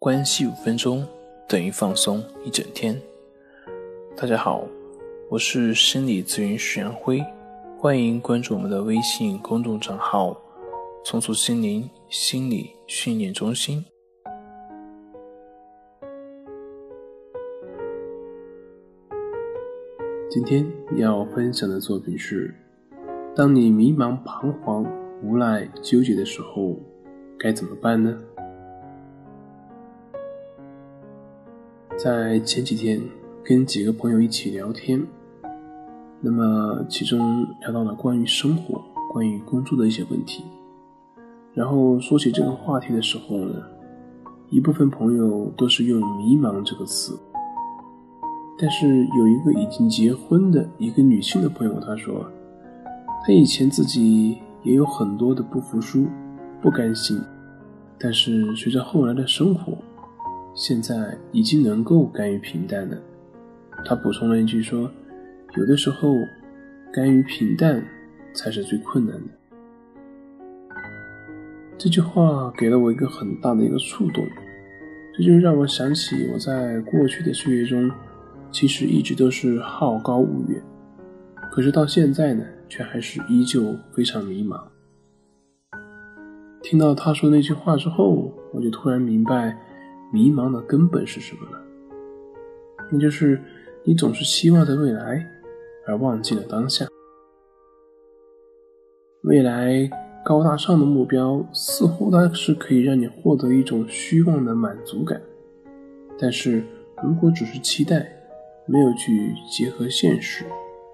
关系五分钟等于放松一整天。大家好，我是心理咨询师杨辉，欢迎关注我们的微信公众账号“重塑心灵心理训练中心”。今天要分享的作品是：当你迷茫、彷徨、无奈、纠结的时候，该怎么办呢？在前几天跟几个朋友一起聊天，那么其中聊到了关于生活、关于工作的一些问题。然后说起这个话题的时候呢，一部分朋友都是用“迷茫”这个词。但是有一个已经结婚的一个女性的朋友，她说，她以前自己也有很多的不服输、不甘心，但是随着后来的生活。现在已经能够甘于平淡了。他补充了一句说：“有的时候，甘于平淡才是最困难的。”这句话给了我一个很大的一个触动，这就让我想起我在过去的岁月中，其实一直都是好高骛远，可是到现在呢，却还是依旧非常迷茫。听到他说那句话之后，我就突然明白。迷茫的根本是什么呢？那就是你总是期望着未来，而忘记了当下。未来高大上的目标似乎它是可以让你获得一种虚妄的满足感，但是如果只是期待，没有去结合现实，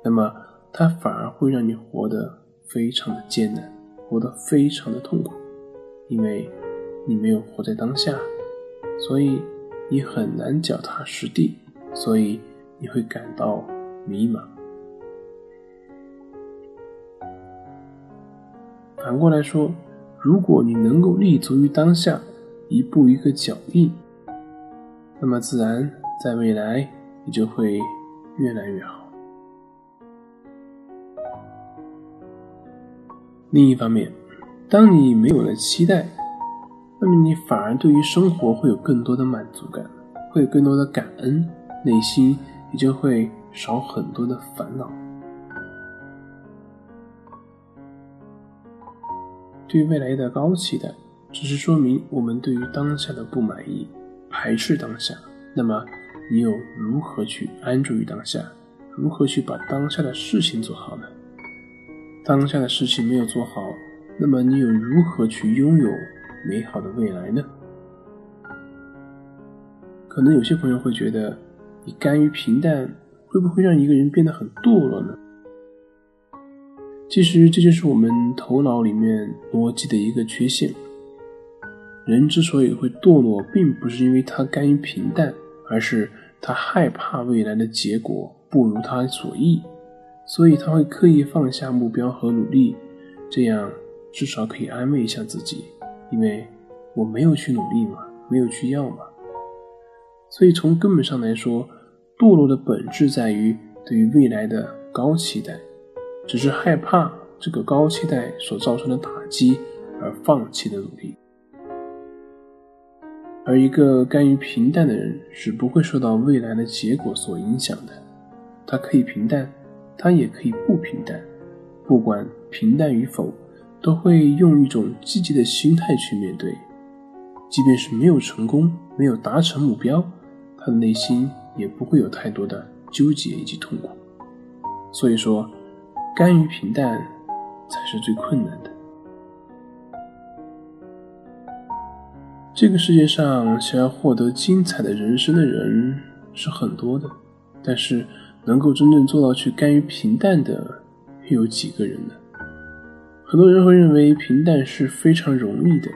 那么它反而会让你活得非常的艰难，活得非常的痛苦，因为你没有活在当下。所以你很难脚踏实地，所以你会感到迷茫。反过来说，如果你能够立足于当下，一步一个脚印，那么自然在未来你就会越来越好。另一方面，当你没有了期待。那么你反而对于生活会有更多的满足感，会有更多的感恩，内心也就会少很多的烦恼。对未来的高期待，只是说明我们对于当下的不满意，排斥当下。那么你又如何去安住于当下？如何去把当下的事情做好呢？当下的事情没有做好，那么你又如何去拥有？美好的未来呢？可能有些朋友会觉得，你甘于平淡，会不会让一个人变得很堕落呢？其实这就是我们头脑里面逻辑的一个缺陷。人之所以会堕落，并不是因为他甘于平淡，而是他害怕未来的结果不如他所意，所以他会刻意放下目标和努力，这样至少可以安慰一下自己。因为我没有去努力嘛，没有去要嘛，所以从根本上来说，堕落的本质在于对于未来的高期待，只是害怕这个高期待所造成的打击而放弃的努力。而一个甘于平淡的人是不会受到未来的结果所影响的，他可以平淡，他也可以不平淡，不管平淡与否。都会用一种积极的心态去面对，即便是没有成功、没有达成目标，他的内心也不会有太多的纠结以及痛苦。所以说，甘于平淡才是最困难的。这个世界上想要获得精彩的人生的人是很多的，但是能够真正做到去甘于平淡的，又有几个人呢？很多人会认为平淡是非常容易的，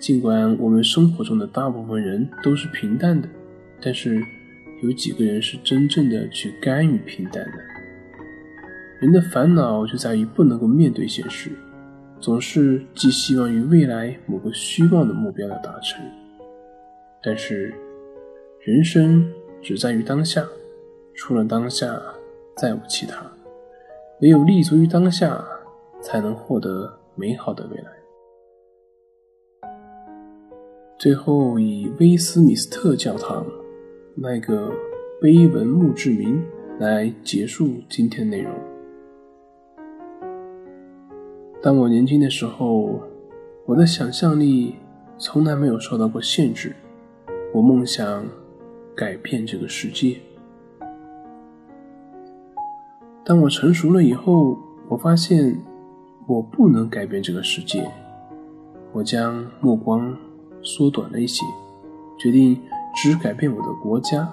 尽管我们生活中的大部分人都是平淡的，但是有几个人是真正的去甘于平淡的。人的烦恼就在于不能够面对现实，总是寄希望于未来某个虚妄的目标的达成。但是，人生只在于当下，除了当下，再无其他。唯有立足于当下。才能获得美好的未来。最后以威斯敏斯特教堂那个碑文墓志铭来结束今天内容。当我年轻的时候，我的想象力从来没有受到过限制，我梦想改变这个世界。当我成熟了以后，我发现我不能改变这个世界。我将目光缩短了一些，决定只改变我的国家。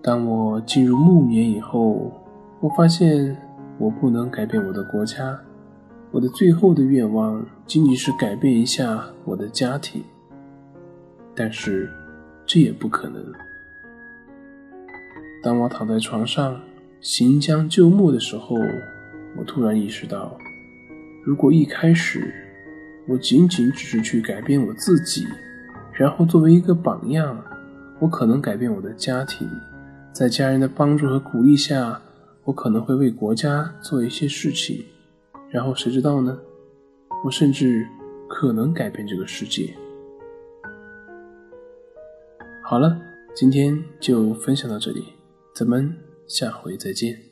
当我进入暮年以后，我发现我不能改变我的国家。我的最后的愿望仅仅是改变一下我的家庭，但是这也不可能。当我躺在床上行将就木的时候，我突然意识到，如果一开始我仅仅只是去改变我自己，然后作为一个榜样，我可能改变我的家庭，在家人的帮助和鼓励下，我可能会为国家做一些事情，然后谁知道呢？我甚至可能改变这个世界。好了，今天就分享到这里。咱们下回再见。